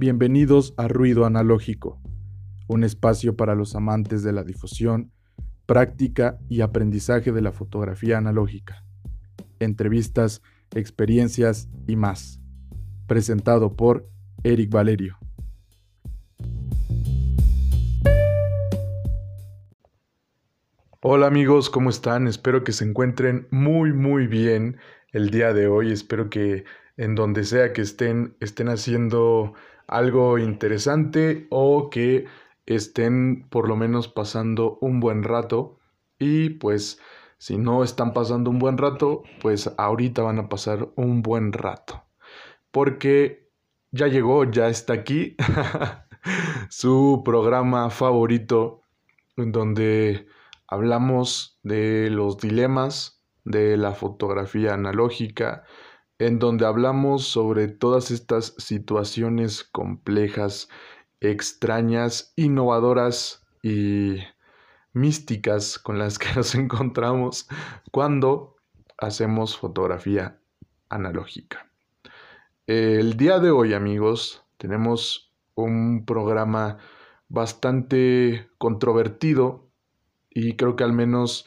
Bienvenidos a Ruido Analógico, un espacio para los amantes de la difusión, práctica y aprendizaje de la fotografía analógica. Entrevistas, experiencias y más. Presentado por Eric Valerio. Hola amigos, ¿cómo están? Espero que se encuentren muy muy bien el día de hoy. Espero que en donde sea que estén estén haciendo algo interesante o que estén por lo menos pasando un buen rato y pues si no están pasando un buen rato, pues ahorita van a pasar un buen rato. Porque ya llegó, ya está aquí su programa favorito en donde hablamos de los dilemas de la fotografía analógica, en donde hablamos sobre todas estas situaciones complejas, extrañas, innovadoras y místicas con las que nos encontramos cuando hacemos fotografía analógica. El día de hoy, amigos, tenemos un programa bastante controvertido y creo que al menos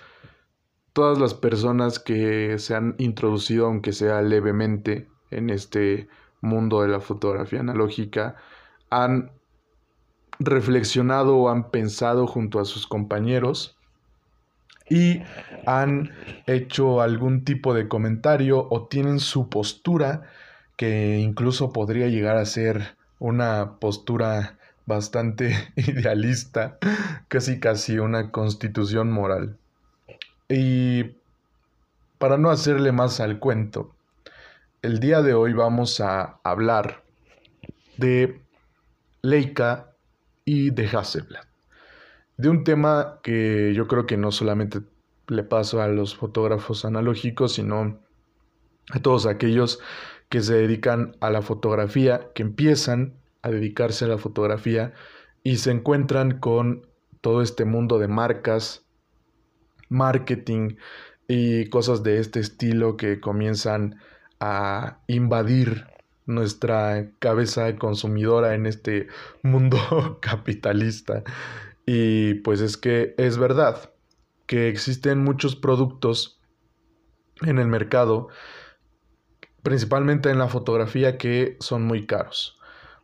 todas las personas que se han introducido, aunque sea levemente, en este mundo de la fotografía analógica, han reflexionado o han pensado junto a sus compañeros y han hecho algún tipo de comentario o tienen su postura que incluso podría llegar a ser una postura bastante idealista, casi casi una constitución moral. Y para no hacerle más al cuento, el día de hoy vamos a hablar de Leica y de Hasselblad. De un tema que yo creo que no solamente le paso a los fotógrafos analógicos, sino a todos aquellos que se dedican a la fotografía, que empiezan a dedicarse a la fotografía y se encuentran con todo este mundo de marcas, marketing y cosas de este estilo que comienzan a invadir nuestra cabeza consumidora en este mundo capitalista. Y pues es que es verdad que existen muchos productos en el mercado, principalmente en la fotografía, que son muy caros.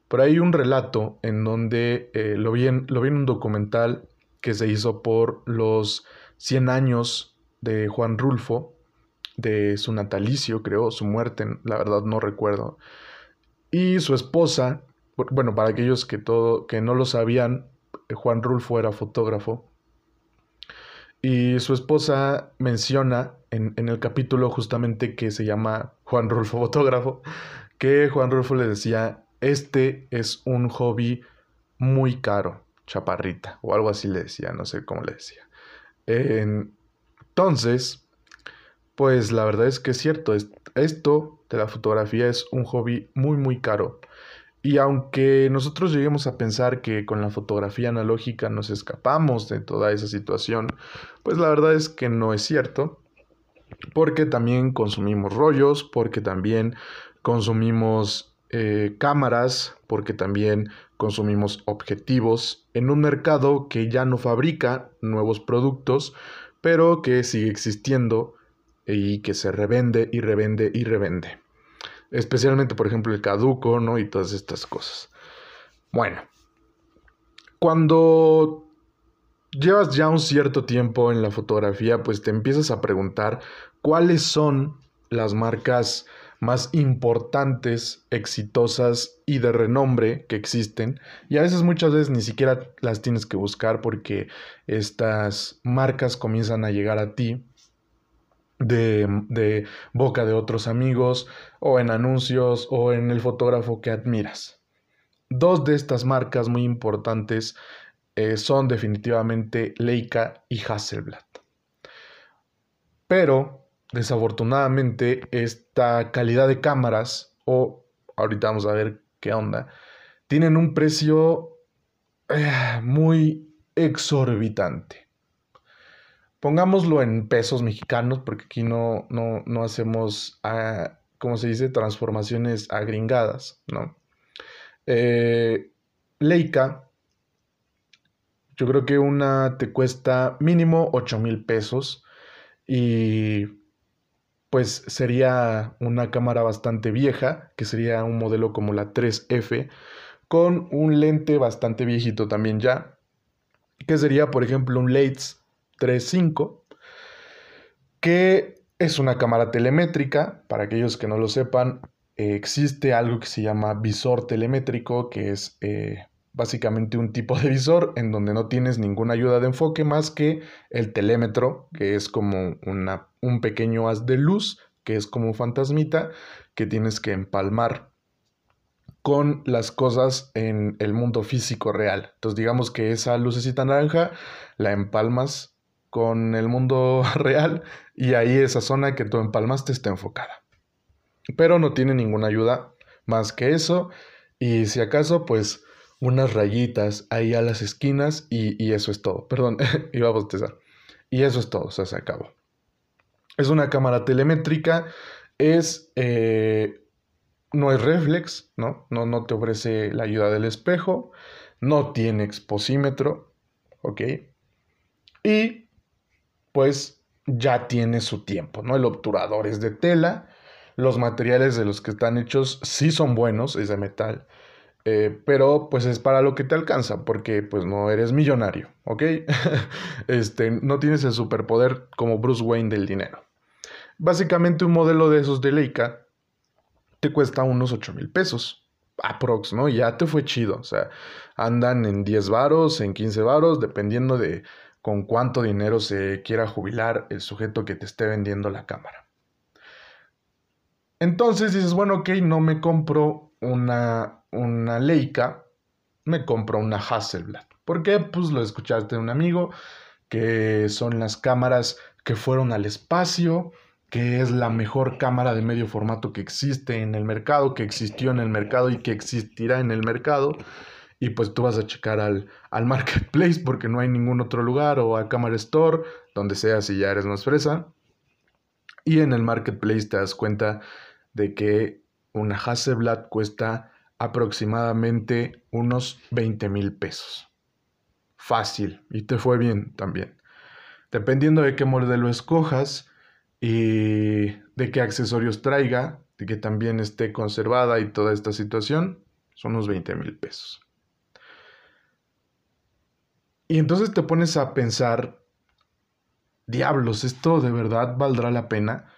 Por ahí un relato en donde eh, lo, vi lo vi en un documental que se hizo por los 100 años de Juan Rulfo, de su natalicio, creo, su muerte, la verdad no recuerdo. Y su esposa, bueno, para aquellos que, todo, que no lo sabían, Juan Rulfo era fotógrafo. Y su esposa menciona en, en, el capítulo justamente que se llama Juan Rulfo Fotógrafo, que Juan Rulfo le decía, este es un hobby muy caro, chaparrita, o algo así le decía, no sé cómo le decía entonces, pues la verdad es que es cierto, esto de la fotografía es un hobby muy muy caro. Y aunque nosotros lleguemos a pensar que con la fotografía analógica nos escapamos de toda esa situación, pues la verdad es que no es cierto, porque también consumimos rollos, porque también consumimos eh, cámaras, porque también consumimos objetivos en un mercado que ya no fabrica nuevos productos, pero que sigue existiendo y que se revende y revende y revende. Especialmente, por ejemplo, el caduco, ¿no? Y todas estas cosas. Bueno, cuando llevas ya un cierto tiempo en la fotografía, pues te empiezas a preguntar cuáles son las marcas más importantes, exitosas y de renombre que existen. Y a veces muchas veces ni siquiera las tienes que buscar porque estas marcas comienzan a llegar a ti de, de boca de otros amigos o en anuncios o en el fotógrafo que admiras. Dos de estas marcas muy importantes eh, son definitivamente Leica y Hasselblad. Pero desafortunadamente esta calidad de cámaras, o ahorita vamos a ver qué onda, tienen un precio eh, muy exorbitante. Pongámoslo en pesos mexicanos, porque aquí no, no, hacemos, ah, ¿cómo se dice?, transformaciones agringadas, ¿no? Eh, Leica, yo creo que una te cuesta mínimo 8 mil pesos y pues sería una cámara bastante vieja, que sería un modelo como la 3F, con un lente bastante viejito también ya, que sería por ejemplo un Leitz 3.5, que es una cámara telemétrica, para aquellos que no lo sepan, existe algo que se llama visor telemétrico, que es eh, básicamente un tipo de visor en donde no tienes ninguna ayuda de enfoque más que el telémetro, que es como una, un pequeño haz de luz, que es como un fantasmita, que tienes que empalmar con las cosas en el mundo físico real. Entonces digamos que esa lucecita naranja la empalmas con el mundo real y ahí esa zona que tú empalmaste está enfocada. Pero no tiene ninguna ayuda más que eso y si acaso pues unas rayitas ahí a las esquinas y, eso es todo. Perdón, iba a bostezar. Y eso es todo, se acabó. Es una cámara telemétrica, es eh, no es reflex, ¿no? ¿no? No te ofrece la ayuda del espejo, no tiene exposímetro, ¿ok? Y pues ya tiene su tiempo, ¿no? El obturador es de tela, los materiales de los que están hechos sí son buenos, es de metal, eh, pero pues es para lo que te alcanza, porque pues no eres millonario, ¿ok? este, no tienes el superpoder como Bruce Wayne del dinero. Básicamente un modelo de esos de Leica te cuesta unos 8 mil pesos. Aprox, ¿no? Ya te fue chido. O sea, andan en 10 varos, en 15 varos, dependiendo de con cuánto dinero se quiera jubilar el sujeto que te esté vendiendo la cámara. Entonces dices, bueno, ok, no me compro una, una Leica, me compro una Hasselblad. ¿Por qué? Pues lo escuchaste de un amigo, que son las cámaras que fueron al espacio, que es la mejor cámara de medio formato que existe en el mercado, que existió en el mercado y que existirá en el mercado. Y pues tú vas a checar al, al marketplace porque no hay ningún otro lugar o a Camera Store, donde sea si ya eres más fresa. Y en el marketplace te das cuenta de que una Hasselblad cuesta aproximadamente unos 20 mil pesos. Fácil, y te fue bien también. Dependiendo de qué modelo escojas, y de qué accesorios traiga, de que también esté conservada y toda esta situación, son unos 20 mil pesos. Y entonces te pones a pensar, diablos, ¿esto de verdad valdrá la pena?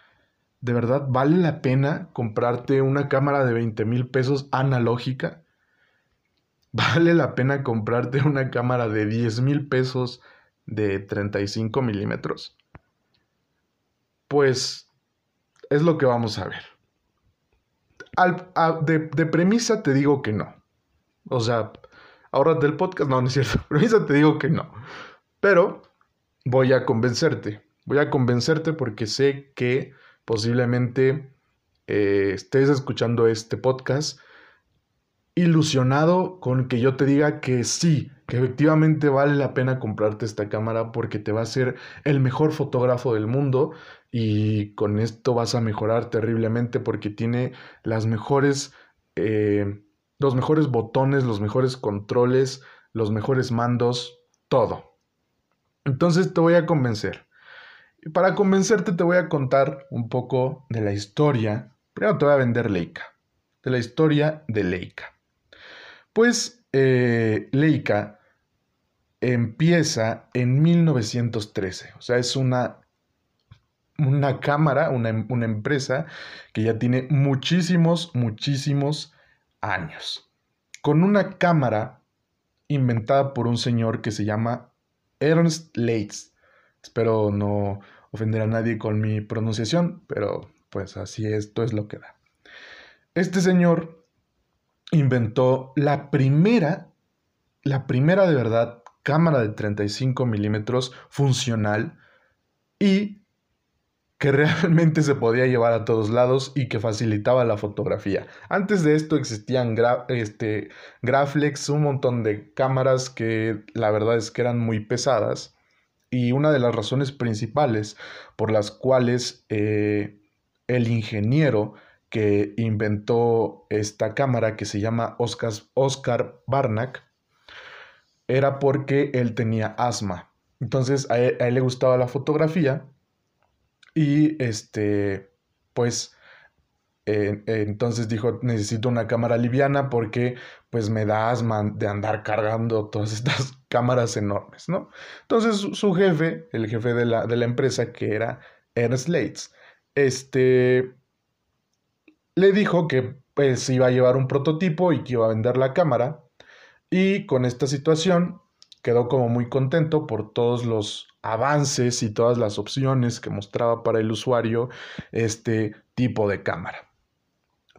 ¿De verdad vale la pena comprarte una cámara de 20 mil pesos analógica? ¿Vale la pena comprarte una cámara de 10 mil pesos de 35 milímetros? Pues es lo que vamos a ver. de, premisa te digo que no. O sea, ahora del podcast, no, no es cierto. Premisa te digo que no. Pero voy a convencerte. Voy a convencerte porque sé que posiblemente eh, estés escuchando este podcast ilusionado con que yo te diga que sí, que efectivamente vale la pena comprarte esta cámara porque te va a ser el mejor fotógrafo del mundo y con esto vas a mejorar terriblemente porque tiene las mejores, eh, los mejores botones, los mejores controles, los mejores mandos, todo. Entonces te voy a convencer. Para convencerte te voy a contar un poco de la historia. Primero te voy a vender Leica. De la historia de Leica. Pues eh, Leica empieza en 1913. O sea, es una una cámara, una, una empresa que ya tiene muchísimos, muchísimos años. Con una cámara inventada por un señor que se llama Ernst Leitz. Espero no ofender a nadie con mi pronunciación, pero pues así esto es lo que da. Este señor inventó la primera, la primera de verdad cámara de 35 milímetros funcional y que realmente se podía llevar a todos lados y que facilitaba la fotografía. Antes de esto existían este, Graflex, un montón de cámaras que la verdad es que eran muy pesadas y una de las razones principales por las cuales eh, el ingeniero que inventó esta cámara que se llama Oscar, Oscar Barnack era porque él tenía asma. Entonces a él, le gustaba la fotografía y este, pues entonces dijo, necesito una cámara liviana porque pues me da asma de andar cargando todas estas cámaras enormes, ¿no? Entonces su jefe, el jefe de la, de la empresa que era Ernst Leitz, este, le dijo que pues iba a llevar un prototipo y que iba a vender la cámara y con esta situación quedó como muy contento por todos los avances y todas las opciones que mostraba para el usuario este tipo de cámara.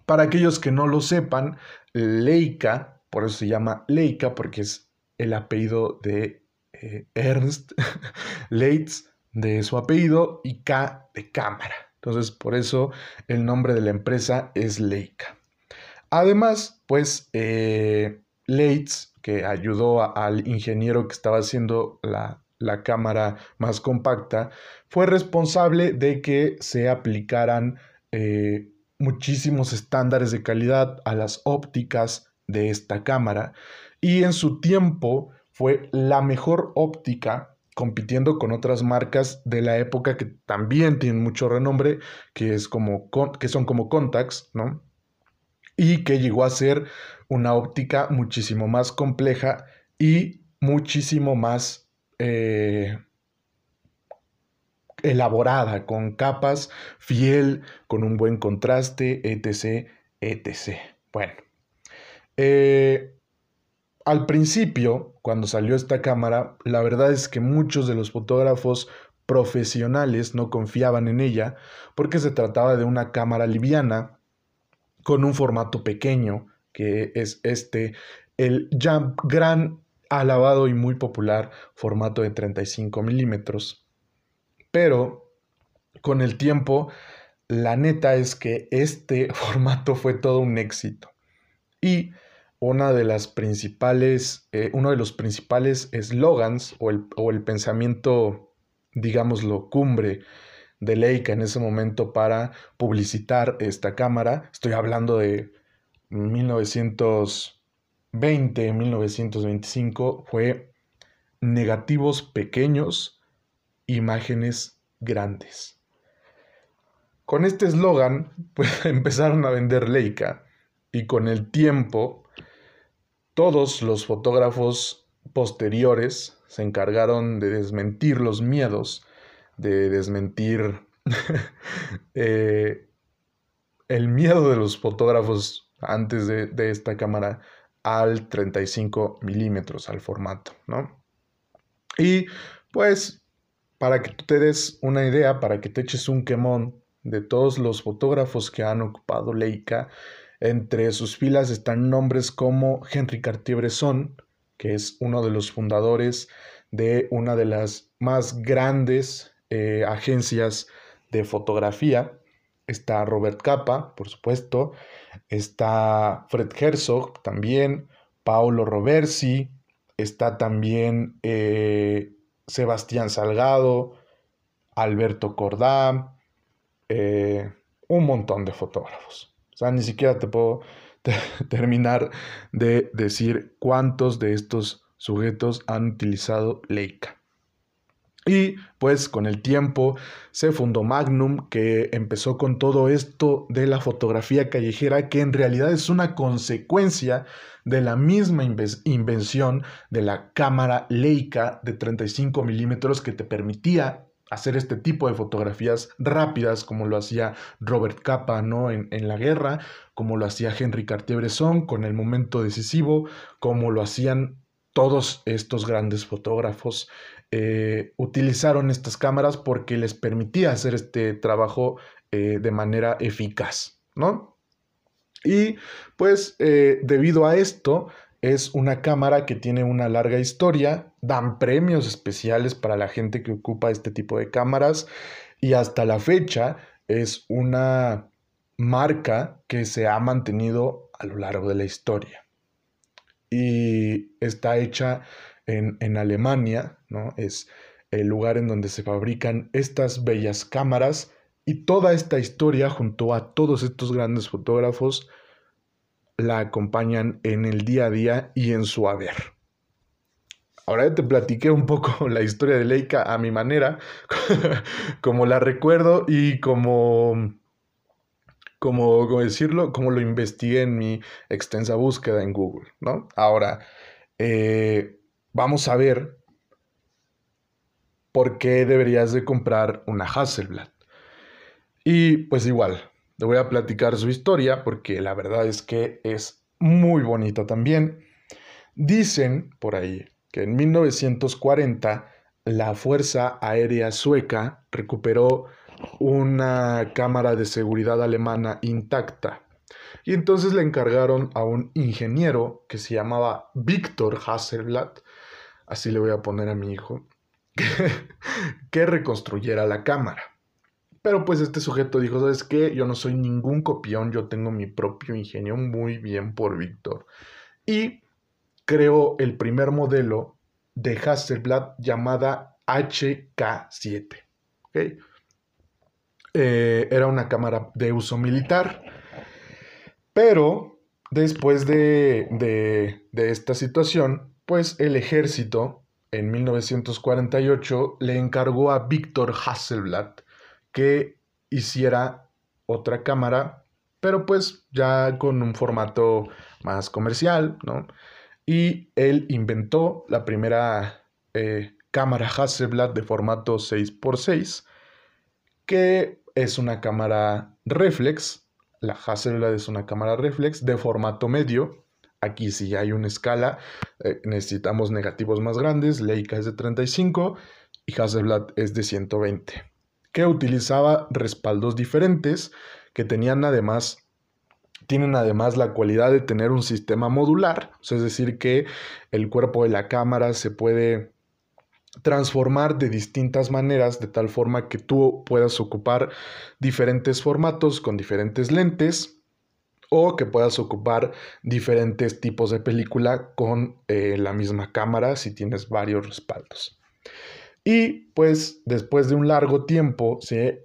Para aquellos que no lo sepan, Leica, por eso se llama Leica, porque es el apellido de eh, Ernst Leitz, de su apellido, y K de cámara. Entonces, por eso el nombre de la empresa es Leica. Además, pues, eh, Leitz, que ayudó al ingeniero que estaba haciendo la, cámara más compacta, fue responsable de que se aplicaran eh, muchísimos estándares de calidad a las ópticas de esta cámara y en su tiempo fue la mejor óptica compitiendo con otras marcas de la época que también tienen mucho renombre, que, es como, que son como Contax, ¿no? Y que llegó a ser una óptica muchísimo más compleja y muchísimo más eh, elaborada, con capas, fiel, con un buen contraste, etc., etc. Bueno, eh, al principio, cuando salió esta cámara, la verdad es que muchos de los fotógrafos profesionales no confiaban en ella porque se trataba de una cámara liviana con un formato pequeño, que es este, el ya gran, alabado y muy popular formato de 35 milímetros. Pero con el tiempo, la neta es que este formato fue todo un éxito. Y una de las principales, eh, uno de los principales eslogans o el, o el pensamiento, digámoslo, cumbre de Leica en ese momento para publicitar esta cámara, estoy hablando de 1920, 1925, fue negativos pequeños, imágenes grandes. Con este eslogan pues, empezaron a vender Leica y con el tiempo todos los fotógrafos posteriores se encargaron de desmentir los miedos, de desmentir eh, el miedo de los fotógrafos antes de, esta cámara al 35 milímetros, al formato, ¿no? Y pues, para que te des una idea, para que te eches un quemón de todos los fotógrafos que han ocupado Leica, entre sus filas están nombres como Henry Cartier-Bresson, que es uno de los fundadores de una de las más grandes eh, agencias de fotografía. Está Robert Capa, por supuesto. Está Fred Herzog también. Paolo Roversi. Está también eh, Sebastián Salgado. Alberto Cordá. Eh, un montón de fotógrafos. Sea, ni siquiera te puedo terminar de decir cuántos de estos sujetos han utilizado Leica. Y pues con el tiempo se fundó Magnum, que empezó con todo esto de la fotografía callejera, que en realidad es una consecuencia de la misma invención de la cámara Leica de 35 milímetros que te permitía hacer este tipo de fotografías rápidas como lo hacía Robert Capa ¿no? en, la guerra, como lo hacía Henry Cartier-Bresson con el momento decisivo, como lo hacían todos estos grandes fotógrafos. Eh, utilizaron estas cámaras porque les permitía hacer este trabajo eh, de manera eficaz, ¿no? Y pues eh, debido a esto, es una cámara que tiene una larga historia, dan premios especiales para la gente que ocupa este tipo de cámaras y hasta la fecha es una marca que se ha mantenido a lo largo de la historia. Y está hecha en, en Alemania, ¿no? Es el lugar en donde se fabrican estas bellas cámaras Y toda esta historia, junto a todos estos grandes fotógrafos, la acompañan en el día a día y en su haber. Ahora ya te platiqué un poco la historia de Leica a mi manera, como la recuerdo y como, como, decirlo, como lo investigué en mi extensa búsqueda en Google, ¿no? Ahora, eh, vamos a ver por qué deberías de comprar una Hasselblad. Y pues igual, le voy a platicar su historia porque la verdad es que es muy bonita también. Dicen por ahí que en 1940 la Fuerza Aérea Sueca recuperó una cámara de seguridad alemana intacta. Y entonces le encargaron a un ingeniero que se llamaba Víctor Hasselblad, así le voy a poner a mi hijo, que, reconstruyera la cámara. Pero pues este sujeto dijo, ¿sabes qué? Yo no soy ningún copión, yo tengo mi propio ingenio, muy bien por Víctor. Y creó el primer modelo de Hasselblad llamada HK7. Eh, era una cámara de uso militar, pero después de, de esta situación, pues el ejército en 1948 le encargó a Víctor Hasselblad que hiciera otra cámara, pero pues ya con un formato más comercial, ¿no? Y él inventó la primera eh, cámara Hasselblad de formato 6x6, que es una cámara reflex. La Hasselblad es una cámara reflex de formato medio, Aquí si hay una escala, eh, necesitamos negativos más grandes, Leica es de 35 y Hasselblad es de 120, que utilizaba respaldos diferentes que tenían además tienen además la cualidad de tener un sistema modular, es decir, que el cuerpo de la cámara se puede transformar de distintas maneras de tal forma que tú puedas ocupar diferentes formatos con diferentes lentes o que puedas ocupar diferentes tipos de película con eh, la misma cámara si tienes varios respaldos. Y pues después de un largo tiempo,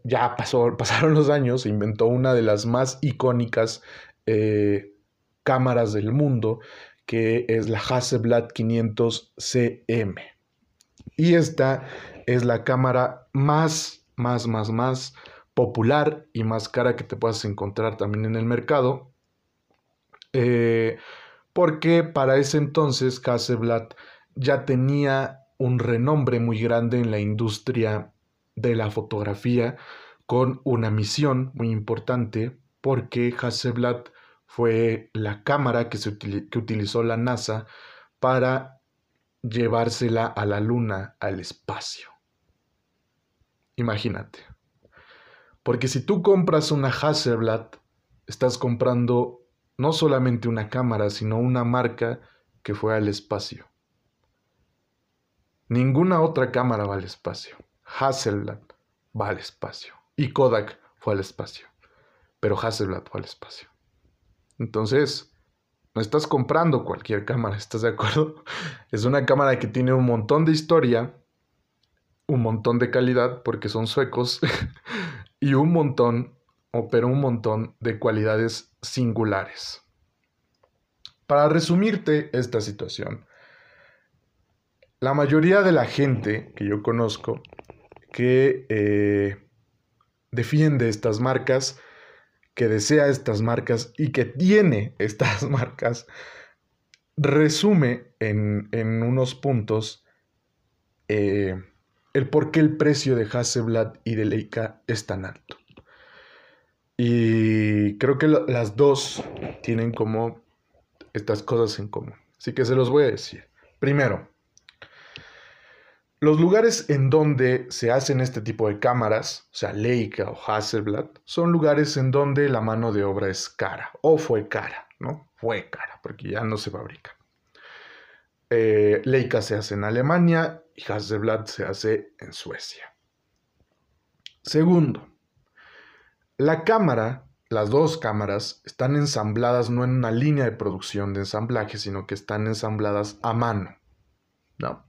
ya pasó, pasaron los años, se inventó una de las más icónicas eh, cámaras del mundo, que es la Hasselblad 500 CM. Y esta es la cámara más, más, más, más popular y más cara que te puedas encontrar también en el mercado. Eh, porque para ese entonces Hasselblad ya tenía un renombre muy grande en la industria de la fotografía con una misión muy importante porque Hasselblad fue la cámara que, se que utilizó la NASA para llevársela a la luna, al espacio. Imagínate. Porque si tú compras una Hasselblad, estás comprando no solamente una cámara, sino una marca que fue al espacio. Ninguna otra cámara va al espacio. Hasselblad va al espacio. Y Kodak fue al espacio. Pero Hasselblad fue al espacio. Entonces, no estás comprando cualquier cámara, ¿estás de acuerdo? Es una cámara que tiene un montón de historia, un montón de calidad, porque son suecos, y un montón pero un montón de cualidades singulares. Para resumirte esta situación, la mayoría de la gente que yo conozco que eh, defiende estas marcas, que desea estas marcas y que tiene estas marcas, resume en, unos puntos eh, el por qué el precio de Hasselblad y de Leica es tan alto. Y creo que las dos tienen como estas cosas en común. Así que se los voy a decir. Primero, los lugares en donde se hacen este tipo de cámaras, o sea, Leica o Hasselblad, son lugares en donde la mano de obra es cara, o fue cara, ¿no? Fue cara, porque ya no se fabrica. Eh, Leica se hace en Alemania y Hasselblad se hace en Suecia. Segundo, la cámara, las dos cámaras, están ensambladas no en una línea de producción de ensamblaje, sino que están ensambladas a mano. ¿no?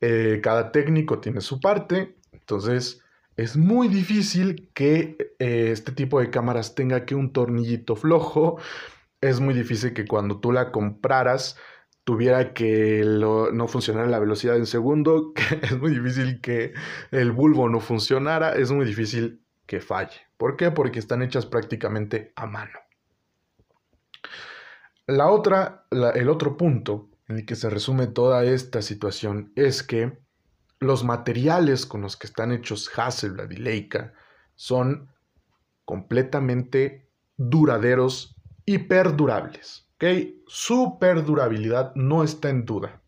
Eh, cada técnico tiene su parte, entonces es muy difícil que eh, este tipo de cámaras tenga que un tornillito flojo. Es muy difícil que cuando tú la compraras tuviera que no funcionara la velocidad en segundo. es muy difícil que el bulbo no funcionara. Es muy difícil que falle. ¿Por qué? Porque están hechas prácticamente a mano. La otra, el otro punto en el que se resume toda esta situación es que los materiales con los que están hechos Hasselblad y Leica son completamente duraderos y perdurables. Su perdurabilidad no está en duda.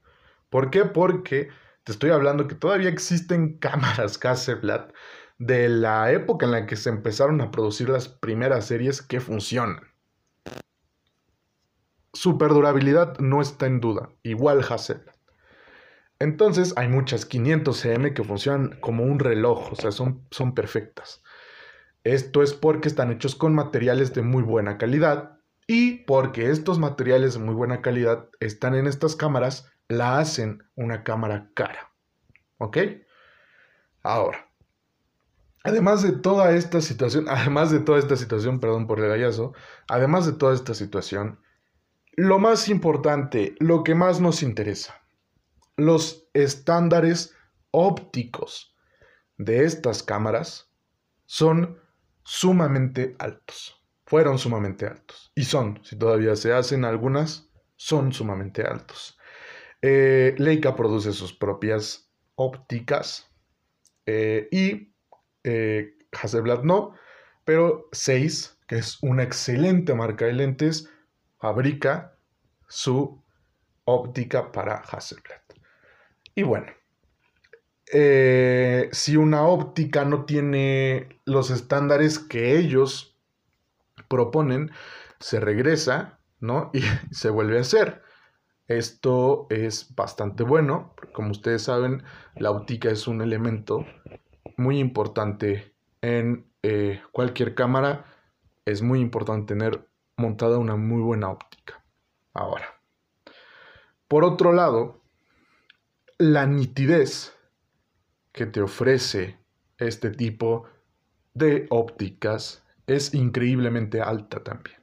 ¿Por qué? Porque te estoy hablando que todavía existen cámaras Hasselblad de la época en la que se empezaron a producir las primeras series que funcionan. Su perdurabilidad no está en duda, igual Hasselblad. Entonces hay muchas 500cm que funcionan como un reloj, o sea, son, son perfectas. Esto es porque están hechos con materiales de muy buena calidad y porque estos materiales de muy buena calidad están en estas cámaras, la hacen una cámara cara. ¿Ok? Ahora, además de toda esta situación, además de toda esta situación, perdón por el gallazo, además de toda esta situación, lo más importante, lo que más nos interesa, los estándares ópticos de estas cámaras son sumamente altos. Fueron sumamente altos. Y son, si todavía se hacen algunas, son sumamente altos. Eh, Leica produce sus propias ópticas eh, y eh, Hasselblad no, pero 6, que es una excelente marca de lentes, fabrica su óptica para Hasselblad. Y bueno, eh, si una óptica no tiene los estándares que ellos proponen, se regresa, ¿no? Y se vuelve a hacer. Esto es bastante bueno, como ustedes saben, la óptica es un elemento muy importante en eh, cualquier cámara. Es muy importante tener montada una muy buena óptica. Ahora, por otro lado, la nitidez que te ofrece este tipo de ópticas es increíblemente alta también.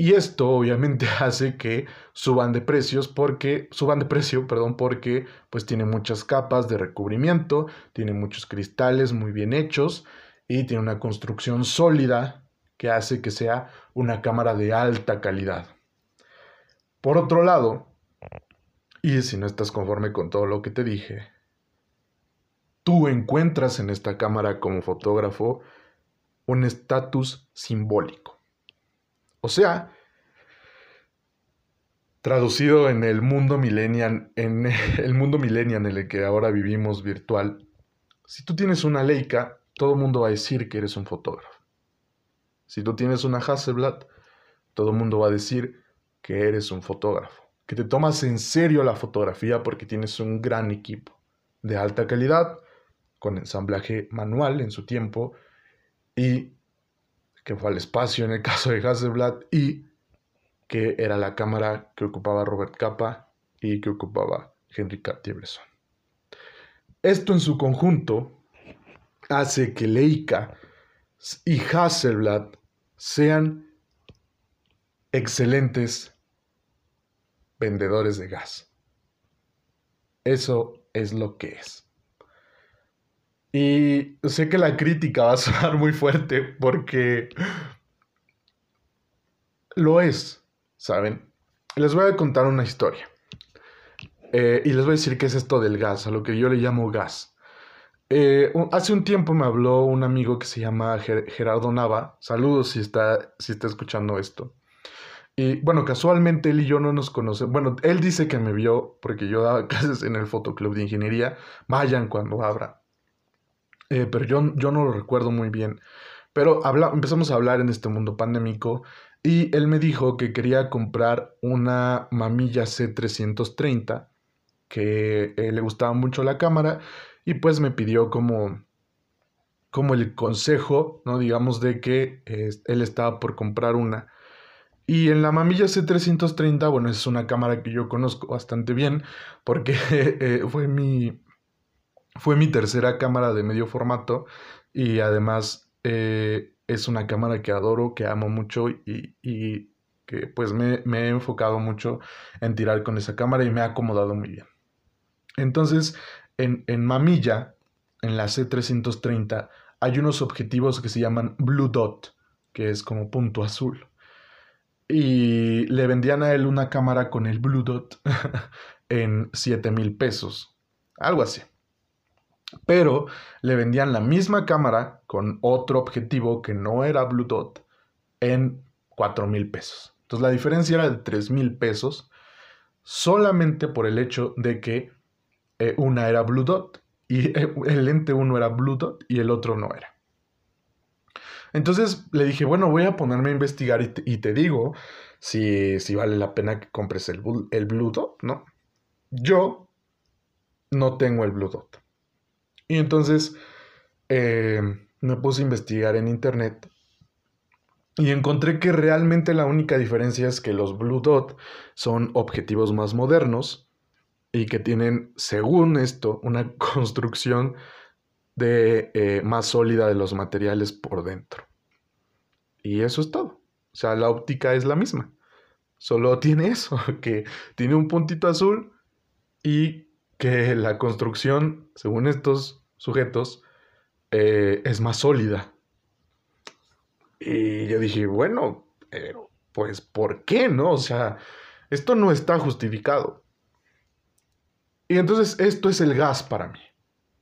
Y esto obviamente hace que suban de precios porque suban de precio, perdón, porque pues tiene muchas capas de recubrimiento, tiene muchos cristales muy bien hechos y tiene una construcción sólida que hace que sea una cámara de alta calidad. Por otro lado, y si no estás conforme con todo lo que te dije, tú encuentras en esta cámara como fotógrafo un estatus simbólico. O sea, traducido en el mundo millennial, en el mundo en el que ahora vivimos virtual, si tú tienes una Leica, todo el mundo va a decir que eres un fotógrafo. Si tú tienes una Hasselblad, todo el mundo va a decir que eres un fotógrafo que te tomas en serio la fotografía porque tienes un gran equipo de alta calidad, con ensamblaje manual en su tiempo, y que fue al espacio en el caso de Hasselblad, y que era la cámara que ocupaba Robert Capa y que ocupaba Henry Cartier-Bresson. Esto en su conjunto hace que Leica y Hasselblad sean excelentes vendedores de gas. Eso es lo que es. Y sé que la crítica va a sonar muy fuerte porque lo es, ¿saben? Les voy a contar una historia. Eh, y les voy a decir qué es esto del gas, a lo que yo le llamo gas. Eh, hace un tiempo me habló un amigo que se llama Gerardo Nava. Saludos si está, si está escuchando esto. Y bueno, casualmente él y yo no nos conocemos. Bueno, él dice que me vio porque yo daba clases en el Fotoclub de Ingeniería. Vayan cuando abra. Eh, pero yo, yo no lo recuerdo muy bien. Pero empezamos a hablar en este mundo pandémico y él me dijo que quería comprar una mamilla C330, que eh, le gustaba mucho la cámara y pues me pidió como, como el consejo, ¿no? Digamos de que eh, él estaba por comprar una. Y en la Mamilla C330, bueno, es una cámara que yo conozco bastante bien porque eh, fue mi, Fue mi tercera cámara de medio formato y además eh, es una cámara que adoro, que amo mucho y, y que pues me, me, he enfocado mucho en tirar con esa cámara y me ha acomodado muy bien. Entonces, en, en Mamilla, en la C330, hay unos objetivos que se llaman Blue Dot, que es como punto azul. Y le vendían a él una cámara con el Blue Dot en 7 mil pesos, algo así. Pero le vendían la misma cámara con otro objetivo que no era Blue Dot en 4 mil pesos. Entonces la diferencia era de 3 mil pesos solamente por el hecho de que eh, una era Blue Dot y el lente uno era Blue Dot y el otro no era. Entonces le dije, bueno, voy a ponerme a investigar y te, digo si, vale la pena que compres el, el Blue Dot, ¿no? Yo no tengo el Blue Dot. Y entonces eh, me puse a investigar en internet y encontré que realmente la única diferencia es que los Blue Dot son objetivos más modernos y que tienen, según esto, una construcción de, eh, más sólida de los materiales por dentro. Y eso es todo. O sea, la óptica es la misma. Solo tiene eso, que tiene un puntito azul y que la construcción, según estos sujetos, eh, es más sólida. Y yo dije, bueno, pues ¿por qué no? O sea, esto no está justificado. Y entonces esto es el gas para mí.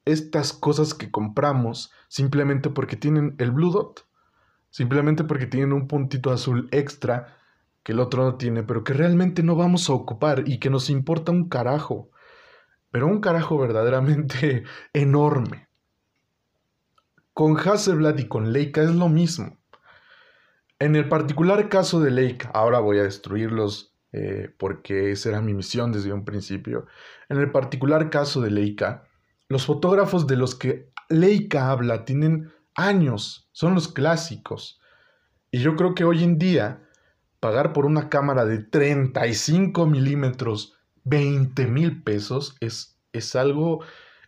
Estas cosas que compramos simplemente porque tienen el Blue Dot, simplemente porque tienen un puntito azul extra que el otro no tiene, pero que realmente no vamos a ocupar y que nos importa un carajo. Pero un carajo verdaderamente enorme. Con Hasselblad y con Leica es lo mismo. En el particular caso de Leica, ahora voy a destruirlos eh, porque esa era mi misión desde un principio. En el particular caso de Leica, los fotógrafos de los que Leica habla tienen años, son los clásicos. Y yo creo que hoy en día, pagar por una cámara de 35 milímetros 20 mil pesos es, es algo,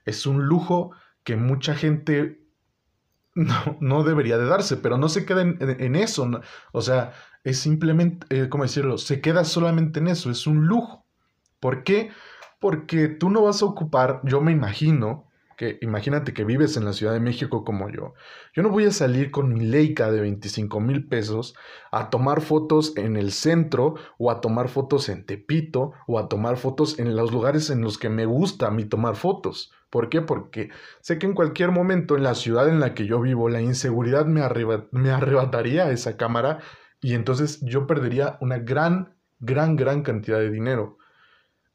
es un lujo que mucha gente no, no, debería de darse, pero no se queda en, eso. O sea, es simplemente, eh, ¿cómo decirlo? Se queda solamente en eso, es un lujo. ¿Por qué? Porque tú no vas a ocupar, yo me imagino, que imagínate que vives en la Ciudad de México como yo. Yo no voy a salir con mi Leica de 25 mil pesos a tomar fotos en el centro o a tomar fotos en Tepito o a tomar fotos en los lugares en los que me gusta a mí tomar fotos. ¿Por qué? Porque sé que en cualquier momento en la ciudad en la que yo vivo la inseguridad me, me arrebataría esa cámara y entonces yo perdería una gran, gran, gran cantidad de dinero.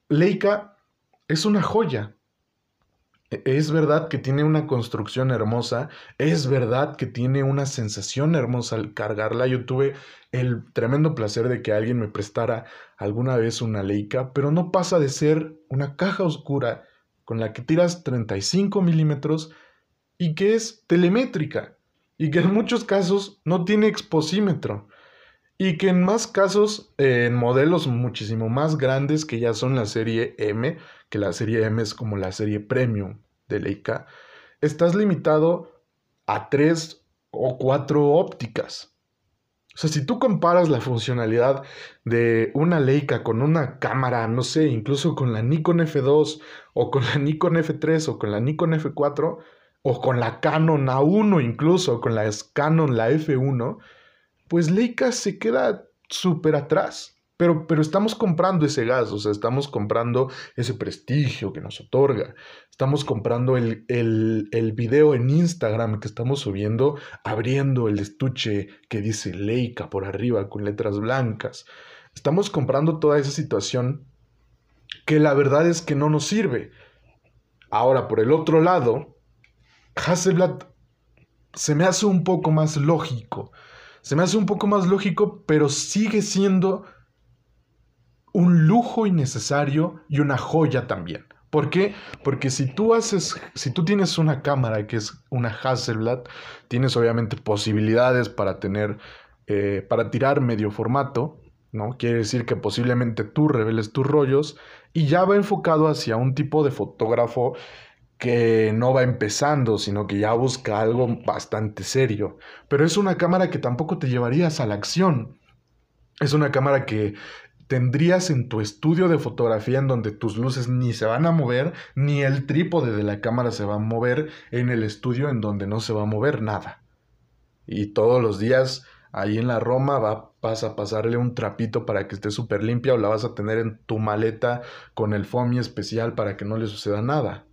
Leica es una joya. E, es verdad que tiene una construcción hermosa, es verdad que tiene una sensación hermosa al cargarla. Yo tuve el tremendo placer de que alguien me prestara alguna vez una Leica, pero no pasa de ser una caja oscura con la que tiras 35 milímetros y que es telemétrica y que en muchos casos no tiene exposímetro. Y que en más casos, en modelos muchísimo más grandes que ya son la serie M, que la serie M es como la serie premium de Leica, estás limitado a tres o cuatro ópticas. O sea, si tú comparas la funcionalidad de una Leica con una cámara, no sé, incluso con la Nikon F2 o con la Nikon F3 o con la Nikon F4 o con la Canon A1 incluso, con la Canon la F1, pues Leica se queda súper atrás. Pero, pero estamos comprando ese gas, o sea, estamos comprando ese prestigio que nos otorga. Estamos comprando el, el, el, video en Instagram que estamos subiendo, abriendo el estuche que dice Leica por arriba con letras blancas. Estamos comprando toda esa situación que la verdad es que no nos sirve. Ahora, por el otro lado, Hasselblad se me hace un poco más lógico se me hace un poco más lógico, pero sigue siendo un lujo innecesario y una joya también. ¿Por qué? Porque si tú haces, si tú tienes una cámara que es una Hasselblad, tienes obviamente posibilidades para tener, eh, para tirar medio formato, ¿no? Quiere decir que posiblemente tú reveles tus rollos y ya va enfocado hacia un tipo de fotógrafo que no va empezando, sino que ya busca algo bastante serio. Pero es una cámara que tampoco te llevarías a la acción. Es una cámara que tendrías en tu estudio de fotografía en donde tus luces ni se van a mover, ni el trípode de la cámara se va a mover en el estudio en donde no se va a mover nada. Y todos los días ahí en la Roma va, vas a pasarle un trapito para que esté súper limpia o la vas a tener en tu maleta con el foamy especial para que no le suceda nada.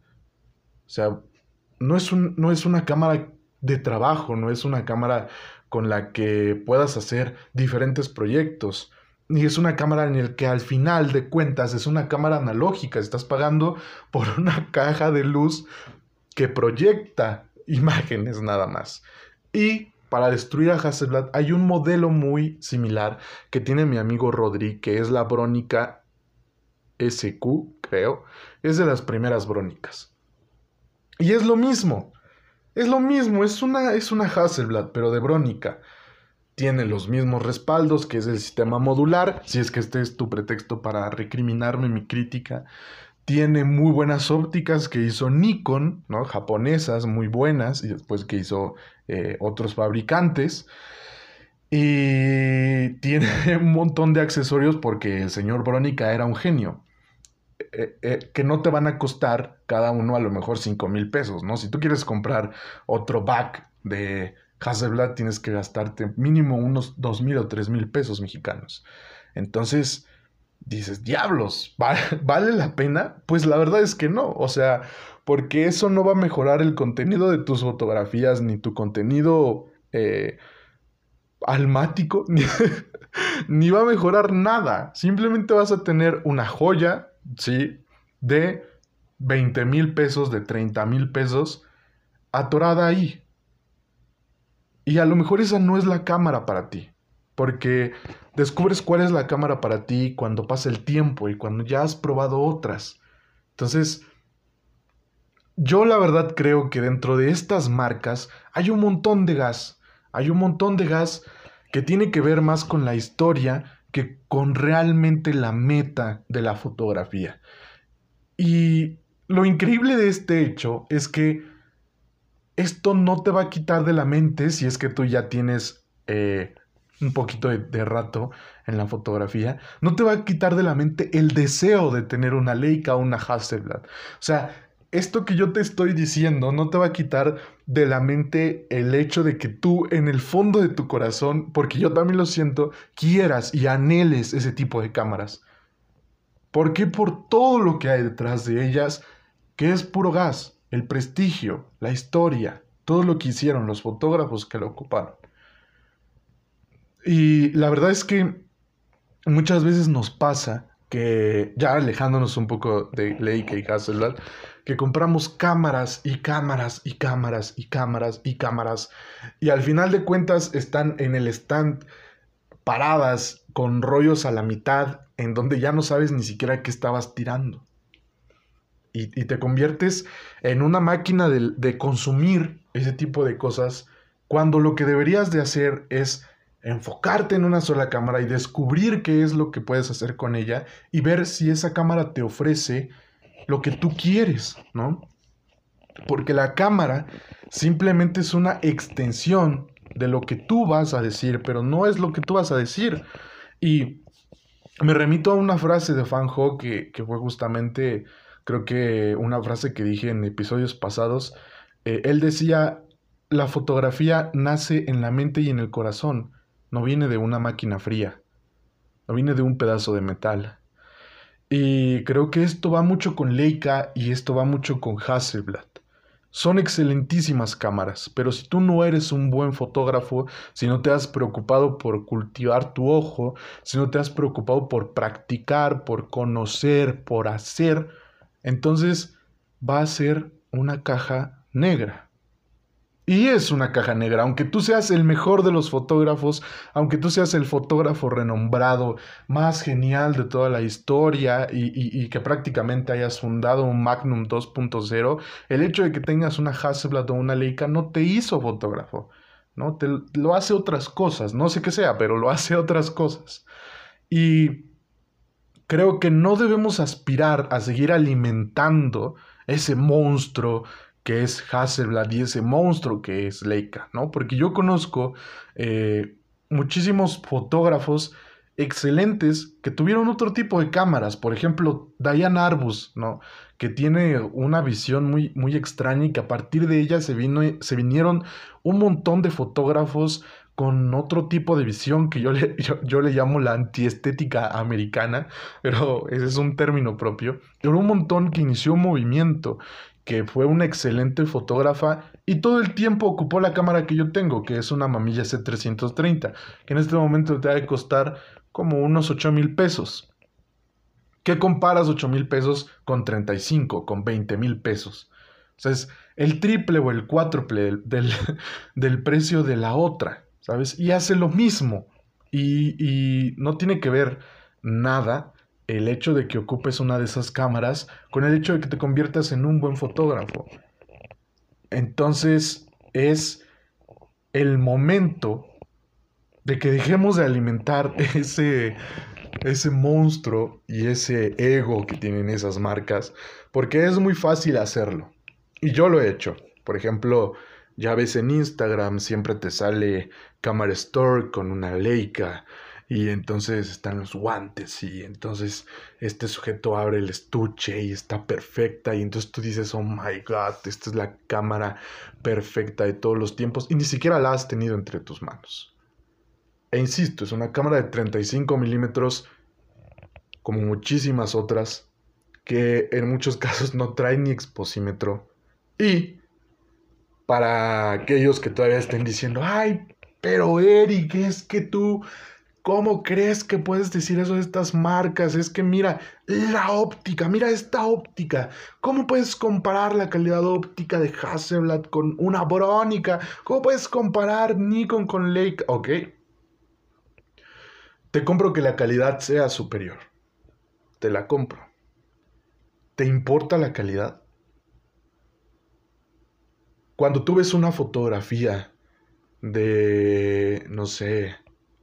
O sea, no es, un, no es una cámara de trabajo, no es una cámara con la que puedas hacer diferentes proyectos. Y es una cámara en el que al final de cuentas es una cámara analógica. Estás pagando por una caja de luz que proyecta imágenes nada más. Y para destruir a Hasselblad hay un modelo muy similar que tiene mi amigo Rodri, que es la Brónica SQ, creo. Es de las primeras Brónicas. Y es lo mismo. Es lo mismo, es una, es una Hasselblad, pero de Brónica tiene los mismos respaldos, que es el sistema modular, si es que este es tu pretexto para recriminarme mi crítica. Tiene muy buenas ópticas que hizo Nikon, ¿no? japonesas, muy buenas, y después que hizo eh, otros fabricantes. Y tiene un montón de accesorios porque el señor Bronica era un genio. Eh, eh, que no te van a costar cada uno a lo mejor 5 mil pesos, ¿no? Si tú quieres comprar otro back de Hasselblad tienes que gastarte mínimo unos dos mil o tres mil pesos mexicanos. Entonces, dices, diablos, ¿vale, la pena? Pues la verdad es que no, o sea, porque eso no va a mejorar el contenido de tus fotografías, ni tu contenido eh, almático, ni va a mejorar nada. Simplemente vas a tener una joya, ¿sí? De 20 mil pesos, de 30 mil pesos, atorada ahí. Y a lo mejor esa no es la cámara para ti, porque descubres cuál es la cámara para ti cuando pasa el tiempo y cuando ya has probado otras. Entonces, yo la verdad creo que dentro de estas marcas hay un montón de gas, hay un montón de gas que tiene que ver más con la historia que con realmente la meta de la fotografía. Y lo increíble de este hecho es que esto no te va a quitar de la mente si es que tú ya tienes eh, un poquito de, rato en la fotografía, no te va a quitar de la mente el deseo de tener una Leica o una Hasselblad. O sea, esto que yo te estoy diciendo no te va a quitar de la mente el hecho de que tú en el fondo de tu corazón, porque yo también lo siento, quieras y anheles ese tipo de cámaras. Porque por todo lo que hay detrás de ellas, que es puro gas el prestigio, la historia, todo lo que hicieron los fotógrafos que lo ocuparon. Y la verdad es que muchas veces nos pasa que, ya alejándonos un poco de Leica y Hasselblad, que compramos cámaras y cámaras y cámaras y cámaras y cámaras y al final de cuentas están en el stand paradas con rollos a la mitad en donde ya no sabes ni siquiera qué estabas tirando. Y, te conviertes en una máquina de, consumir ese tipo de cosas cuando lo que deberías de hacer es enfocarte en una sola cámara y descubrir qué es lo que puedes hacer con ella y ver si esa cámara te ofrece lo que tú quieres, ¿no? Porque la cámara simplemente es una extensión de lo que tú vas a decir, pero no es lo que tú vas a decir. Y me remito a una frase de Fan Ho que, que fue justamente creo que una frase que dije en episodios pasados, eh, él decía, la fotografía nace en la mente y en el corazón, no viene de una máquina fría, no viene de un pedazo de metal. Y creo que esto va mucho con Leica y esto va mucho con Hasselblad. Son excelentísimas cámaras, pero si tú no eres un buen fotógrafo, si no te has preocupado por cultivar tu ojo, si no te has preocupado por practicar, por conocer, por hacer, entonces va a ser una caja negra. Y es una caja negra, aunque tú seas el mejor de los fotógrafos, aunque tú seas el fotógrafo renombrado, más genial de toda la historia y, que prácticamente hayas fundado un Magnum 2.0, el hecho de que tengas una Hasselblad o una Leica no te hizo fotógrafo, ¿no? Te, lo hace otras cosas, no sé qué sea, pero lo hace otras cosas. Y creo que no debemos aspirar a seguir alimentando ese monstruo que es Hasselblad y ese monstruo que es Leica, ¿no? Porque yo conozco eh, muchísimos fotógrafos excelentes que tuvieron otro tipo de cámaras, por ejemplo, Diane Arbus, ¿no? Que tiene una visión muy, muy extraña y que a partir de ella se, vino, se vinieron un montón de fotógrafos con otro tipo de visión que yo le, yo, le llamo la antiestética americana, pero ese es un término propio. Pero un montón que inició un movimiento, que fue una excelente fotógrafa y todo el tiempo ocupó la cámara que yo tengo, que es una mamilla C330, que en este momento te va a costar como unos 8 mil pesos. ¿Qué comparas 8 mil pesos con 35, con 20 mil pesos? O sea, es el triple o el cuádruple del, del, precio de la otra, ¿sabes? Y hace lo mismo. Y, y no tiene que ver nada el hecho de que ocupes una de esas cámaras con el hecho de que te conviertas en un buen fotógrafo. Entonces es el momento de que dejemos de alimentar ese, ese monstruo y ese ego que tienen esas marcas, porque es muy fácil hacerlo. Y yo lo he hecho. Por ejemplo, ya ves en Instagram siempre te sale Camera Store con una Leica y entonces están los guantes y entonces este sujeto abre el estuche y está perfecta y entonces tú dices, oh my god, esta es la cámara perfecta de todos los tiempos y ni siquiera la has tenido entre tus manos. E insisto, es una cámara de 35 milímetros como muchísimas otras que en muchos casos no trae ni exposímetro y para aquellos que todavía estén diciendo, ay, pero Eric, es que tú ¿Cómo crees que puedes decir eso de estas marcas? Es que mira la óptica, mira esta óptica. ¿Cómo puedes comparar la calidad óptica de Hasselblad con una Brónica? ¿Cómo puedes comparar Nikon con Leica? Ok. Te compro que la calidad sea superior. Te la compro. ¿Te importa la calidad? Cuando tú ves una fotografía de, no sé,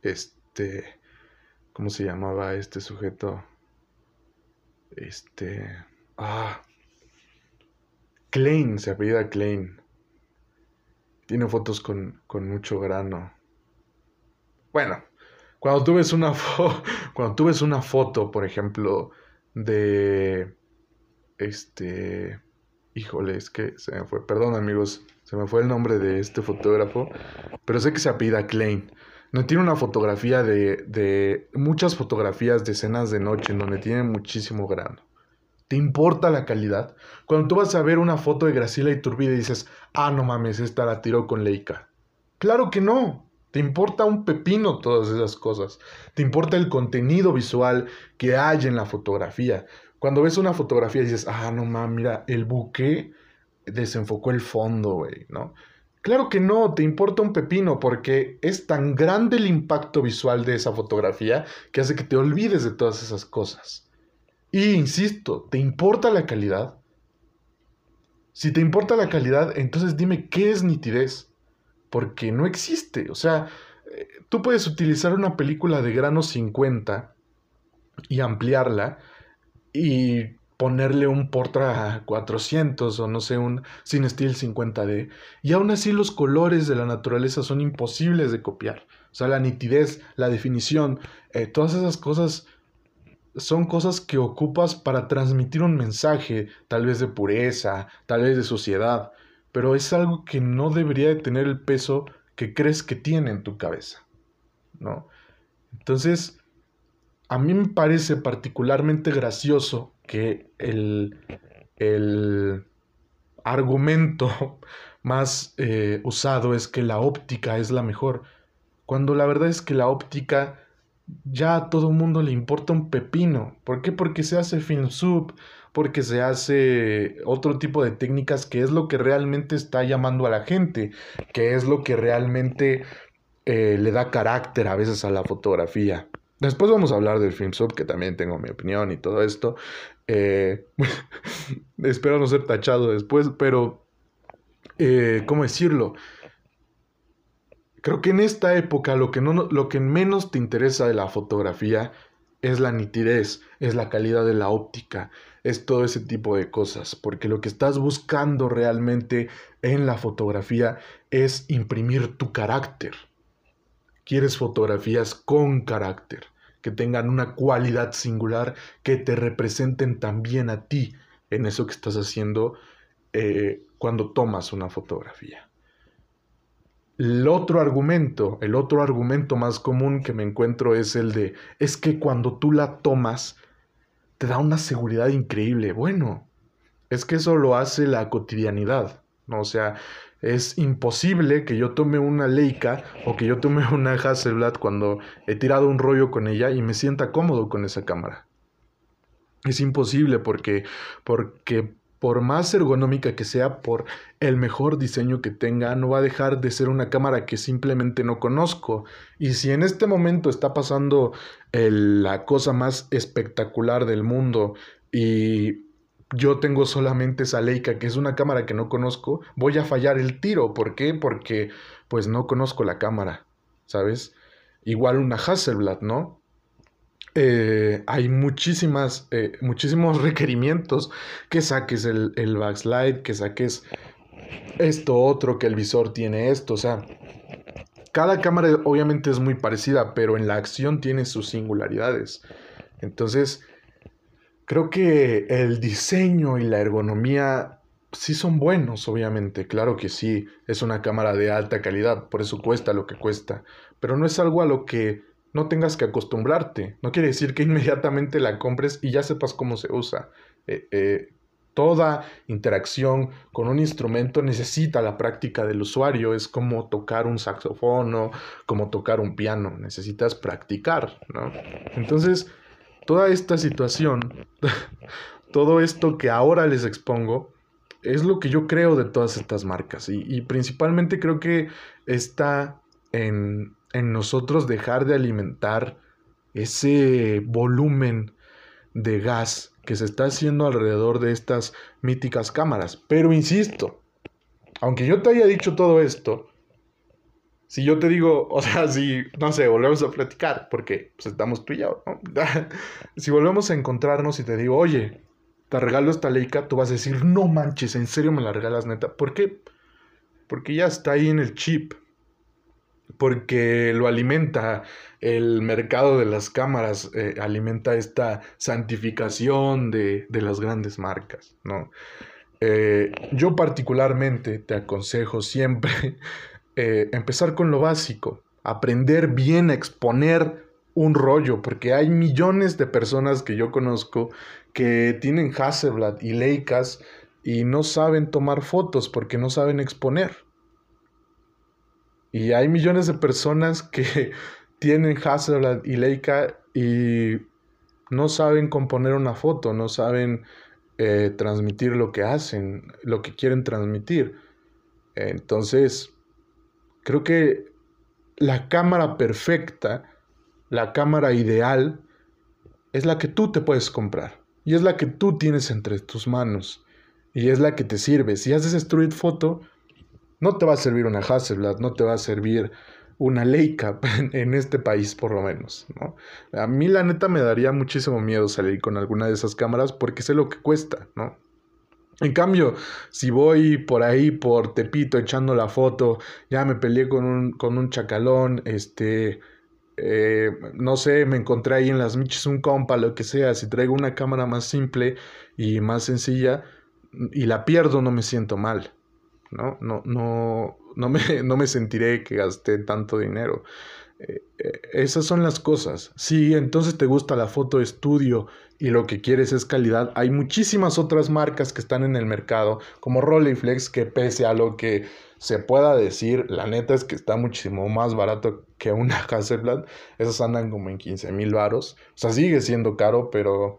este este, ¿cómo se llamaba este sujeto? Este, ah, Klein, se apellida Klein. Tiene fotos con, con mucho grano. Bueno, cuando tú ves una cuando tú ves una foto, por ejemplo, de este híjole, es que se me fue, perdón amigos, se me fue el nombre de este fotógrafo, pero sé que se apellida Klein. No tiene una fotografía de, de muchas fotografías de escenas de noche en donde tiene muchísimo grano. ¿Te importa la calidad? Cuando tú vas a ver una foto de Graciela Iturbide y dices, ah, no mames, esta la tiró con Leica. Claro que no. Te importa un pepino todas esas cosas. Te importa el contenido visual que hay en la fotografía. Cuando ves una fotografía y dices, ah, no mames, mira, el buque desenfocó el fondo, güey, ¿no? Claro que no, te importa un pepino porque es tan grande el impacto visual de esa fotografía que hace que te olvides de todas esas cosas. Y insisto, ¿te importa la calidad? Si te importa la calidad, entonces dime qué es nitidez. Porque no existe. O sea, eh, tú puedes utilizar una película de grano 50 y ampliarla y ponerle un Portra 400 o no sé, un Cinestill 50D. Y aún así los colores de la naturaleza son imposibles de copiar. O sea, la nitidez, la definición, eh, todas esas cosas son cosas que ocupas para transmitir un mensaje, tal vez de pureza, tal vez de sociedad, pero es algo que no debería de tener el peso que crees que tiene en tu cabeza, ¿no? Entonces, a mí me parece particularmente gracioso que el, argumento más eh, usado es que la óptica es la mejor, cuando la verdad es que la óptica ya a todo el mundo le importa un pepino. ¿Por qué? Porque se hace film sub, porque se hace otro tipo de técnicas que es lo que realmente está llamando a la gente, que es lo que realmente eh, le da carácter a veces a la fotografía. Después vamos a hablar del film sub, que también tengo mi opinión y todo esto. Eh, espero no ser tachado después, pero, eh, ¿cómo decirlo? Creo que en esta época lo que, no, lo que menos te interesa de la fotografía es la nitidez, es la calidad de la óptica, es todo ese tipo de cosas, porque lo que estás buscando realmente en la fotografía es imprimir tu carácter. Quieres fotografías con carácter, que tengan una cualidad singular, que te representen también a ti en eso que estás haciendo eh, cuando tomas una fotografía. El otro argumento, el otro argumento más común que me encuentro es el de, es que cuando tú la tomas, te da una seguridad increíble. Bueno, es que eso lo hace la cotidianidad, ¿no? O sea, es imposible que yo tome una Leica o que yo tome una Hasselblad cuando he tirado un rollo con ella y me sienta cómodo con esa cámara. Es imposible porque, porque por más ergonómica que sea, por el mejor diseño que tenga, no va a dejar de ser una cámara que simplemente no conozco. Y si en este momento está pasando la cosa más espectacular del mundo y yo tengo solamente esa Leica, que es una cámara que no conozco, voy a fallar el tiro. ¿Por qué? Porque pues no conozco la cámara, ¿sabes? Igual una Hasselblad, ¿no? Eh, hay muchísimas, eh, muchísimos requerimientos que saques el, el backslide, que saques esto otro, que el visor tiene esto, o sea, cada cámara obviamente es muy parecida, pero en la acción tiene sus singularidades. Entonces, creo que el diseño y la ergonomía sí son buenos, obviamente, claro que sí, es una cámara de alta calidad, por eso cuesta lo que cuesta, pero no es algo a lo que no tengas que acostumbrarte. No quiere decir que inmediatamente la compres y ya sepas cómo se usa. Eh, eh, toda interacción con un instrumento necesita la práctica del usuario. Es como tocar un saxofón o como tocar un piano. Necesitas practicar, ¿no? Entonces, toda esta situación, todo esto que ahora les expongo, es lo que yo creo de todas estas marcas. y principalmente creo que está en nosotros dejar de alimentar ese volumen de gas que se está haciendo alrededor de estas míticas cámaras. Pero insisto, aunque yo te haya dicho todo esto, si yo te digo, o sea, si, no sé, volvemos a platicar, porque pues, estamos tú ¿no? si volvemos a encontrarnos y te digo, oye, te regalo esta Leica, tú vas a decir, no manches, en serio me la regalas neta. ¿Por qué? Porque ya está ahí en el chip porque lo alimenta el mercado de las cámaras, eh, alimenta esta santificación de, las grandes marcas, ¿no? Eh, yo particularmente te aconsejo siempre eh, empezar con lo básico, aprender bien a exponer un rollo, porque hay millones de personas que yo conozco que tienen Hasselblad y Leicas y no saben tomar fotos porque no saben exponer. Y hay millones de personas que tienen Hasselblad y Leica y no saben componer una foto, no saben eh, transmitir lo que hacen, lo que quieren transmitir. Entonces, creo que la cámara perfecta, la cámara ideal, es la que tú te puedes comprar. Y es la que tú tienes entre tus manos. Y es la que te sirve. Si haces street photo, no te va a servir una Hasselblad, no te va a servir una Leica en este país por lo menos, ¿no? A mí la neta me daría muchísimo miedo salir con alguna de esas cámaras porque sé lo que cuesta, ¿no? En cambio, si voy por ahí, por Tepito, echando la foto, ya me peleé con un, con un chacalón, este, eh, no sé, me encontré ahí en las miches un compa, lo que sea, si traigo una cámara más simple y más sencilla y la pierdo, no me siento mal, ¿no? No, no, no, me, no me sentiré que gasté tanto dinero. Esas son las cosas. Si entonces te gusta la foto de estudio y lo que quieres es calidad, hay muchísimas otras marcas que están en el mercado, como Rolleiflex, que pese a lo que se pueda decir, la neta es que está muchísimo más barato que una Hasselblad. Esas andan como en 15 mil varos. O sea, sigue siendo caro, pero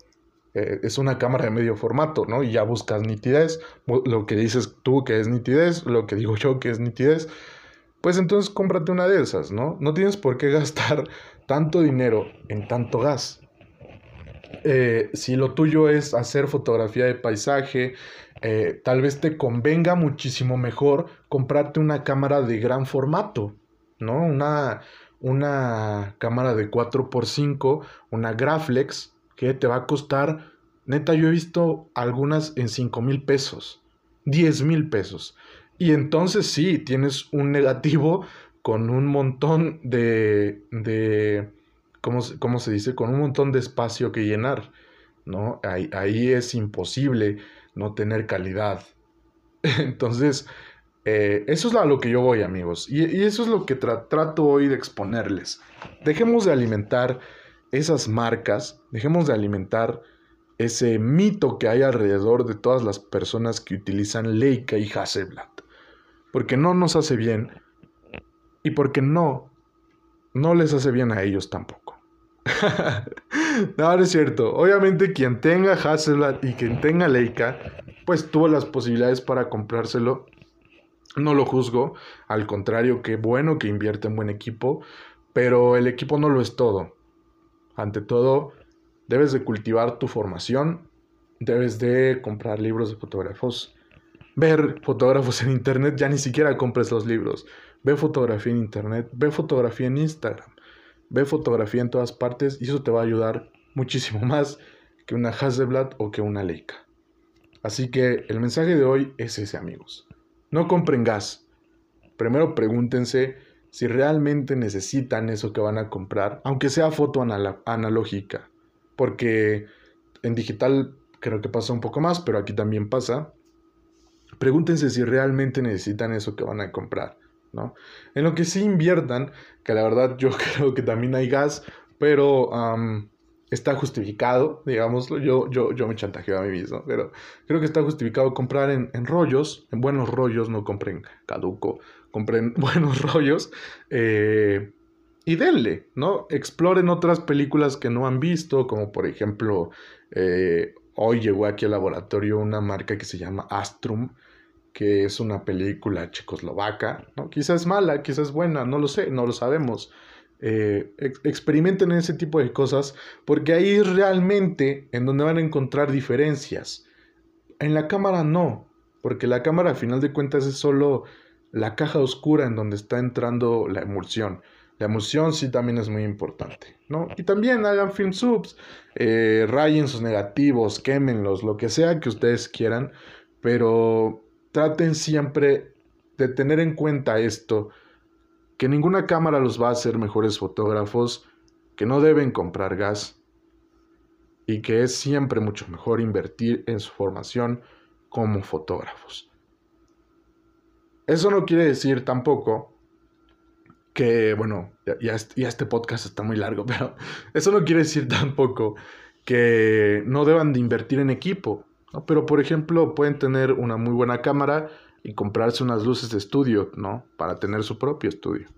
eh, es una cámara de medio formato, ¿no? Y ya buscas nitidez, lo que dices tú que es nitidez, lo que digo yo que es nitidez, pues entonces cómprate una de esas, ¿no? No tienes por qué gastar tanto dinero en tanto gas. Eh, si lo tuyo es hacer fotografía de paisaje, eh, tal vez te convenga muchísimo mejor comprarte una cámara de gran formato, ¿no? Una, una cámara de 4x5, una Graflex, que te va a costar Neta, yo he visto algunas en 5 mil pesos, 10 mil pesos. Y entonces sí, tienes un negativo con un montón de, de ¿cómo, ¿cómo, se dice? Con un montón de espacio que llenar, ¿no? Ahí, ahí es imposible no tener calidad. Entonces, eh, eso es a lo que yo voy, amigos. Y, eso es lo que trato hoy de exponerles. Dejemos de alimentar esas marcas, dejemos de alimentar ese mito que hay alrededor de todas las personas que utilizan Leica y Hasselblad. Porque no nos hace bien y porque no, no les hace bien a ellos tampoco. no, no es cierto. Obviamente quien tenga Hasselblad y quien tenga Leica, pues tuvo las posibilidades para comprárselo no lo juzgo, al contrario, qué bueno que invierte en buen equipo, pero el equipo no lo es todo. Ante todo, debes de cultivar tu formación, debes de comprar libros de fotógrafos, ver fotógrafos en internet, ya ni siquiera compres los libros. Ve fotografía en internet, ve fotografía en Instagram, ve fotografía en todas partes y eso te va a ayudar muchísimo más que una Hasselblad o que una Leica. Así que el mensaje de hoy es ese, amigos. No compren gas. Primero pregúntense si realmente necesitan eso que van a comprar, aunque sea foto analógica, porque en digital creo que pasa un poco más, pero aquí también pasa. Pregúntense si realmente necesitan eso que van a comprar, ¿no? En lo que sí inviertan, que la verdad yo creo que también hay gas, pero está justificado, digámoslo, yo, yo, yo me chantajeo a mí mismo, pero creo que está justificado comprar en, rollos, en buenos rollos, no compren caduco, compren buenos rollos eh, y denle, ¿no? Exploren otras películas que no han visto, como por ejemplo, eh, hoy llegó aquí al laboratorio una marca que se llama Astrum, que es una película checoslovaca, ¿no? Quizás mala, quizás es buena, no lo sé, no lo sabemos eh, experimenten ese tipo de cosas, porque ahí es realmente en donde van a encontrar diferencias. En la cámara no, porque la cámara al final de cuentas es solo la caja oscura en donde está entrando la emulsión. La emulsión sí también es muy importante, ¿no? Y también hagan film subs, eh, rayen sus negativos, quémenlos, lo que sea que ustedes quieran, pero traten siempre de tener en cuenta esto que ninguna cámara los va a hacer mejores fotógrafos, que no deben comprar gas y que es siempre mucho mejor invertir en su formación como fotógrafos. Eso no quiere decir tampoco que, bueno, ya, este podcast está muy largo, pero eso no quiere decir tampoco que no deban de invertir en equipo. Pero, por ejemplo, pueden tener una muy buena cámara y comprarse unas luces de estudio, ¿no? Para tener su propio estudio,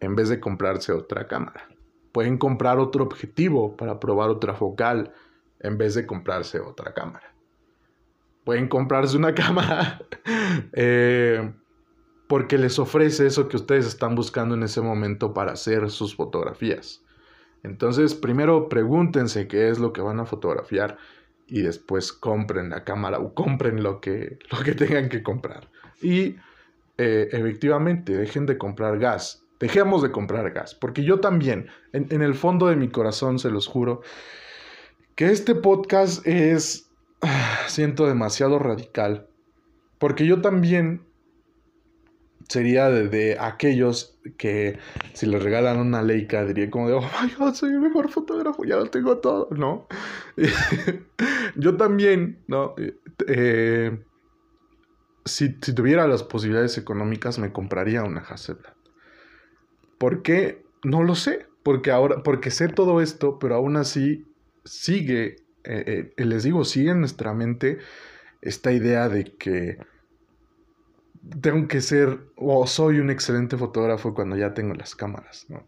en vez de comprarse otra cámara. Pueden comprar otro objetivo para probar otra focal, en vez de comprarse otra cámara. Pueden comprarse una cámara eh, porque les ofrece eso que ustedes están buscando en ese momento para hacer sus fotografías. Entonces, primero pregúntense qué es lo que van a fotografiar y después compren la cámara o compren lo que, lo que tengan que comprar. Y eh, efectivamente, dejen de comprar gas. Dejemos de comprar gas, porque yo también, en, en, el fondo de mi corazón, se los juro, que este podcast es, siento demasiado radical, porque yo también sería de, aquellos que si les regalan una Leica diría como de, oh my god, soy el mejor fotógrafo, ya lo tengo todo, ¿no? Yo también, ¿no? Eh, si, tuviera las posibilidades económicas me compraría una Hasselblad. ¿Por qué? No lo sé, porque ahora, porque sé todo esto, pero aún así sigue, eh, eh, les digo, sigue en nuestra mente esta idea de que tengo que ser o soy un excelente fotógrafo cuando ya tengo las cámaras, ¿no?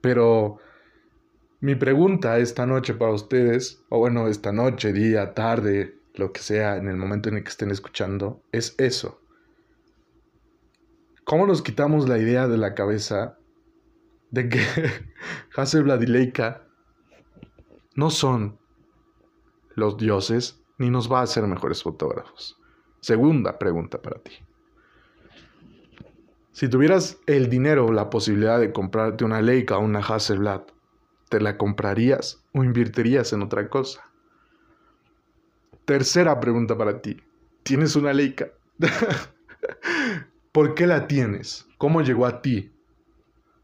Pero mi pregunta esta noche para ustedes, o bueno, esta noche, día, tarde, lo que sea, en el momento en el que estén escuchando, es eso. ¿Cómo nos quitamos la idea de la cabeza de que Hasselblad y no son los dioses ni nos va a hacer mejores fotógrafos? Segunda pregunta para ti. Si tuvieras el dinero o la posibilidad de comprarte una Leica o una Hasselblad, ¿te la comprarías o invertirías en otra cosa? Tercera pregunta para ti. ¿Tienes una Leica? ¿Por qué la tienes? ¿Cómo llegó a ti?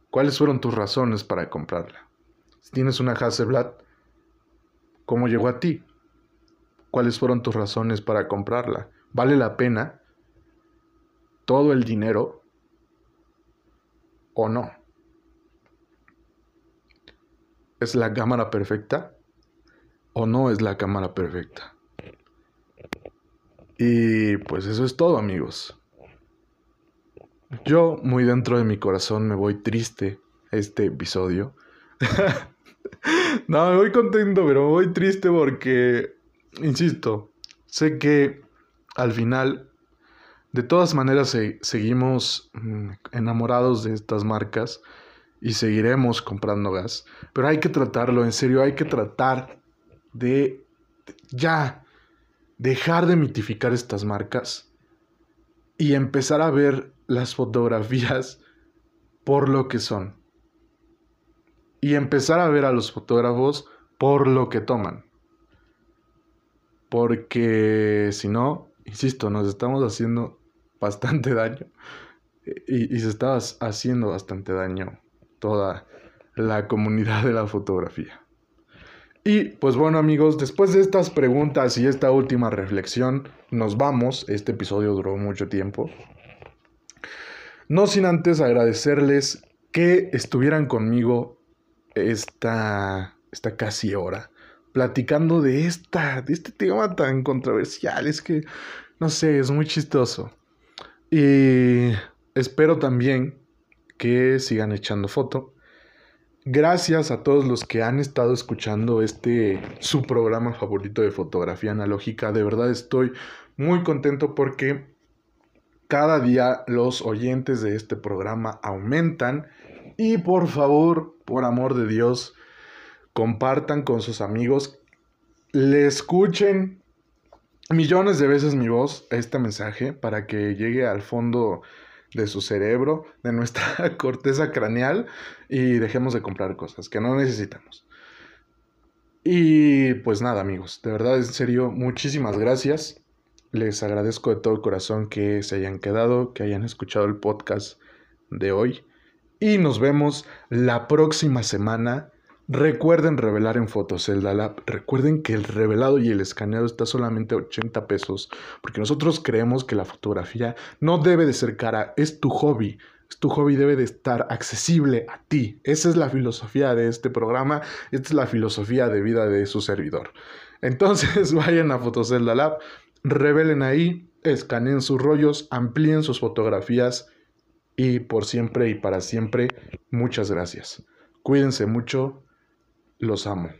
¿Cuáles fueron tus razones para comprarla? Si tienes una Hasselblad, ¿cómo llegó a ti? ¿Cuáles fueron tus razones para comprarla? ¿Vale la pena todo el dinero o no? ¿Es la cámara perfecta o no es la cámara perfecta? Y pues eso es todo amigos. Yo muy dentro de mi corazón me voy triste este episodio. no, me voy contento, pero me voy triste porque, insisto, sé que al final, de todas maneras, seguimos mm, enamorados de estas marcas y seguiremos comprando gas. Pero hay que tratarlo, en serio, hay que tratar de ya dejar de mitificar estas marcas y empezar a ver las fotografías por lo que son. Y empezar a ver a los fotógrafos por lo que toman. Porque si no, insisto, nos estamos haciendo bastante daño. Y, se está haciendo bastante daño toda la comunidad de la fotografía. Y pues bueno amigos, después de estas preguntas y esta última reflexión, nos vamos. Este episodio duró mucho tiempo. No sin antes agradecerles que estuvieran conmigo esta, esta casi hora, platicando de, esta, de este tema tan controversial. Es que, no sé, es muy chistoso. Y espero también que sigan echando foto. Gracias a todos los que han estado escuchando este su programa favorito de fotografía analógica. De verdad estoy muy contento porque cada día los oyentes de este programa aumentan y por favor, por amor de Dios, compartan con sus amigos, le escuchen millones de veces mi voz, este mensaje, para que llegue al fondo de su cerebro, de nuestra corteza craneal y dejemos de comprar cosas que no necesitamos. Y pues nada amigos, de verdad en serio, muchísimas gracias. Les agradezco de todo corazón que se hayan quedado, que hayan escuchado el podcast de hoy. Y nos vemos la próxima semana. Recuerden revelar en Fotocelda Lab. Recuerden que el revelado y el escaneado está solamente a 80 pesos. Porque nosotros creemos que la fotografía no debe de ser cara. Es tu hobby. Tu hobby debe de estar accesible a ti. Esa es la filosofía de este programa. Esta es la filosofía de vida de su servidor. Entonces vayan a Fotocelda Lab revelen ahí, escaneen sus rollos, amplíen sus fotografías y por siempre y para siempre, muchas gracias. Cuídense mucho, los amo.